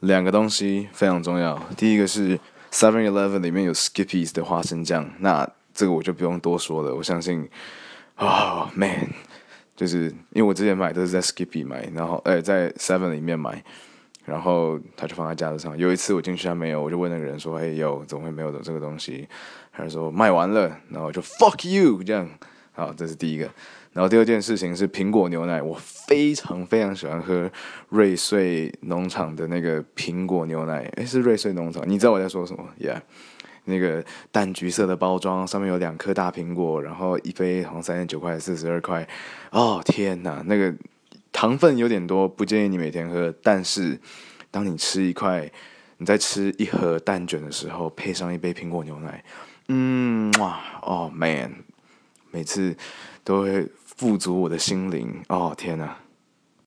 两个东西非常重要。第一个是 Seven Eleven 里面有 Skippy's 的花生酱，那这个我就不用多说了。我相信，啊，Man，就是因为我之前买都是在 Skippy 买，然后哎在 Seven 里面买，然后他就放在架子上。有一次我进去他没有，我就问那个人说：“哎，有怎么会没有的这个东西？”他就说卖完了，然后我就 Fuck you 这样。好，这是第一个。然后第二件事情是苹果牛奶，我非常非常喜欢喝瑞穗农场的那个苹果牛奶。诶，是瑞穗农场，你知道我在说什么？Yeah，那个淡橘色的包装，上面有两颗大苹果，然后一杯好像三十九块、四十二块。哦天哪，那个糖分有点多，不建议你每天喝。但是当你吃一块，你在吃一盒蛋卷的时候，配上一杯苹果牛奶，嗯哇，哦 man，每次都会。富足我的心灵哦，天哪！